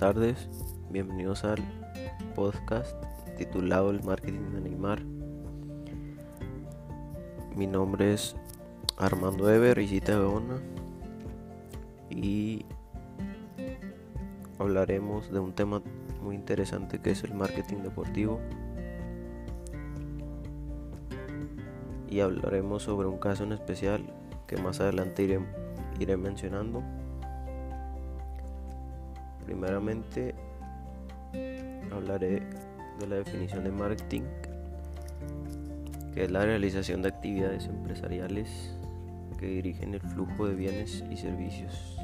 tardes, bienvenidos al podcast titulado El marketing de Neymar. Mi nombre es Armando Ever, Isita Beona, y hablaremos de un tema muy interesante que es el marketing deportivo. Y hablaremos sobre un caso en especial que más adelante iré, iré mencionando. Primeramente hablaré de la definición de marketing, que es la realización de actividades empresariales que dirigen el flujo de bienes y servicios.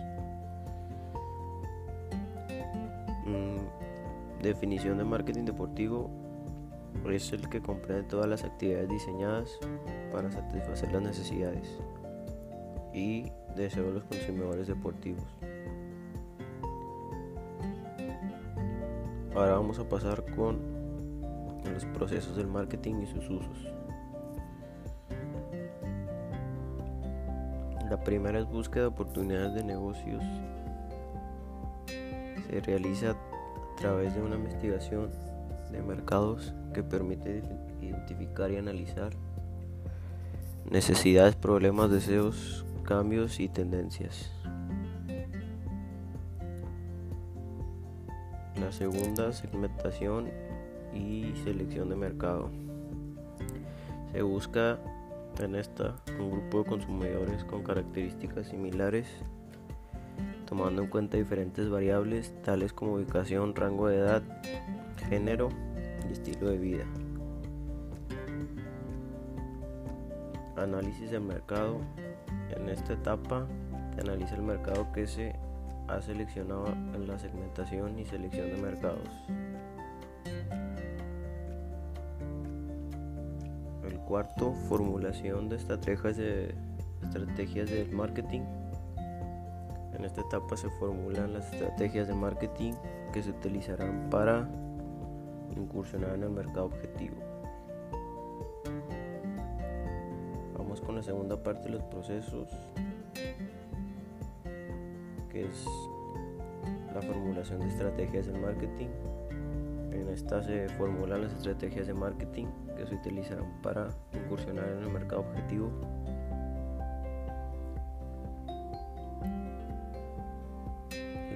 Mm, definición de marketing deportivo es el que comprende todas las actividades diseñadas para satisfacer las necesidades y deseos de los consumidores deportivos. Ahora vamos a pasar con los procesos del marketing y sus usos. La primera es búsqueda de oportunidades de negocios. Se realiza a través de una investigación de mercados que permite identificar y analizar necesidades, problemas, deseos, cambios y tendencias. La segunda, segmentación y selección de mercado. Se busca en esta un grupo de consumidores con características similares, tomando en cuenta diferentes variables tales como ubicación, rango de edad, género y estilo de vida. Análisis del mercado. En esta etapa se analiza el mercado que se ha seleccionado la segmentación y selección de mercados. El cuarto, formulación de estrategias de estrategias del marketing. En esta etapa se formulan las estrategias de marketing que se utilizarán para incursionar en el mercado objetivo. Vamos con la segunda parte de los procesos es la formulación de estrategias de marketing. En esta se formulan las estrategias de marketing que se utilizarán para incursionar en el mercado objetivo.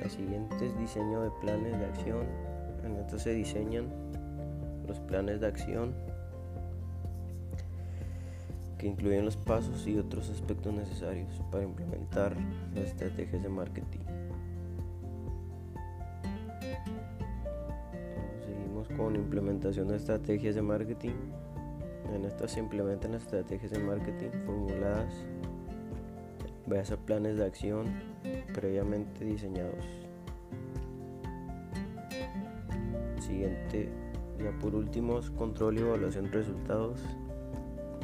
La siguiente es diseño de planes de acción. En esta se diseñan los planes de acción que incluyen los pasos y otros aspectos necesarios para implementar las estrategias de marketing. Seguimos con implementación de estrategias de marketing. En estas se implementan las estrategias de marketing formuladas base a planes de acción previamente diseñados. Siguiente, ya por último, control y evaluación de resultados.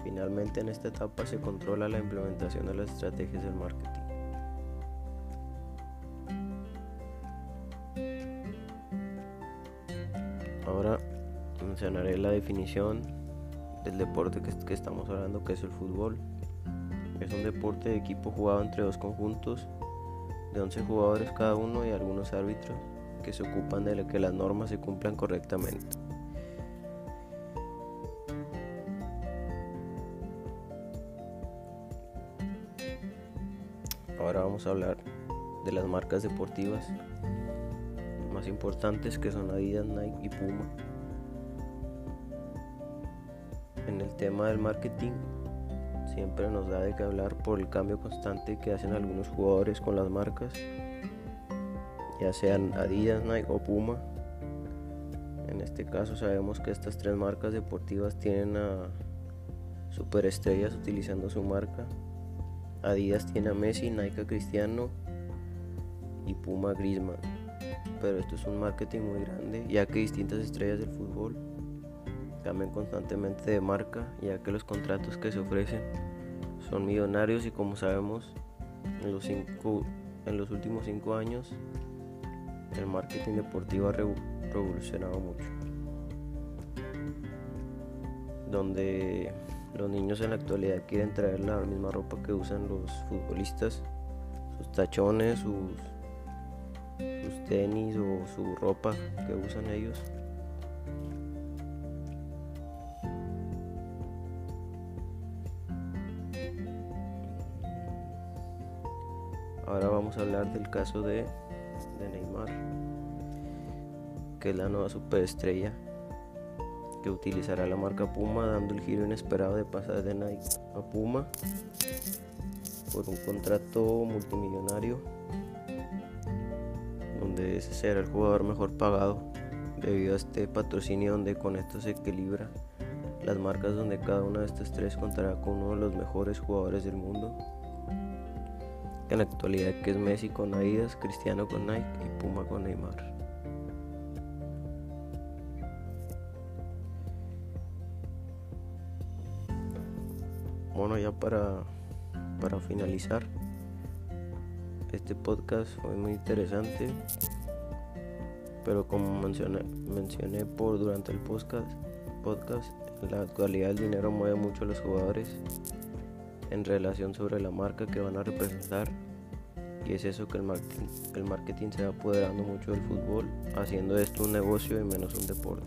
Finalmente en esta etapa se controla la implementación de las estrategias del marketing. Ahora mencionaré la definición del deporte que, estamos hablando, que es el fútbol. Es un deporte de equipo jugado entre dos conjuntos de 11 jugadores cada uno y algunos árbitros que se ocupan de que las normas se cumplan correctamente. Ahora vamos a hablar de las marcas deportivas más importantes que son Adidas, Nike y Puma. En el tema del marketing siempre nos da de que hablar por el cambio constante que hacen algunos jugadores con las marcas, ya sean Adidas, Nike o Puma. En este caso sabemos que estas tres marcas deportivas tienen a superestrellas utilizando su marca Adidas tiene a Messi, Nike a Cristiano y Puma a Griezmann. Pero esto es un marketing muy grande, ya que distintas estrellas del fútbol cambian constantemente de marca, ya que los contratos que se ofrecen son millonarios y como sabemos, en los, en los últimos cinco años el marketing deportivo ha revolucionado mucho. Donde los niños en la actualidad quieren traer la misma ropa que usan los futbolistas, sus tachones, sus, tenis o su ropa que usan ellos. Ahora vamos a hablar del caso de, de Neymar, que es la nueva superestrella que utilizará la marca Puma dando el giro inesperado de pasar de Nike a Puma por un contrato multimillonario donde ese será el jugador mejor pagado debido a este patrocinio donde con esto se equilibra las marcas donde cada una de estas tres contará con uno de los mejores jugadores del mundo en la actualidad que es Messi con Adidas, Cristiano con Nike y Puma con Neymar. Bueno, ya para, para finalizar, este podcast fue muy interesante, pero como mencioné, mencioné por durante el podcast, podcast, en la actualidad el dinero mueve mucho a los jugadores en relación sobre la marca que van a representar y es eso que el marketing, el marketing se va apoderando mucho del fútbol, haciendo esto un negocio y menos un deporte.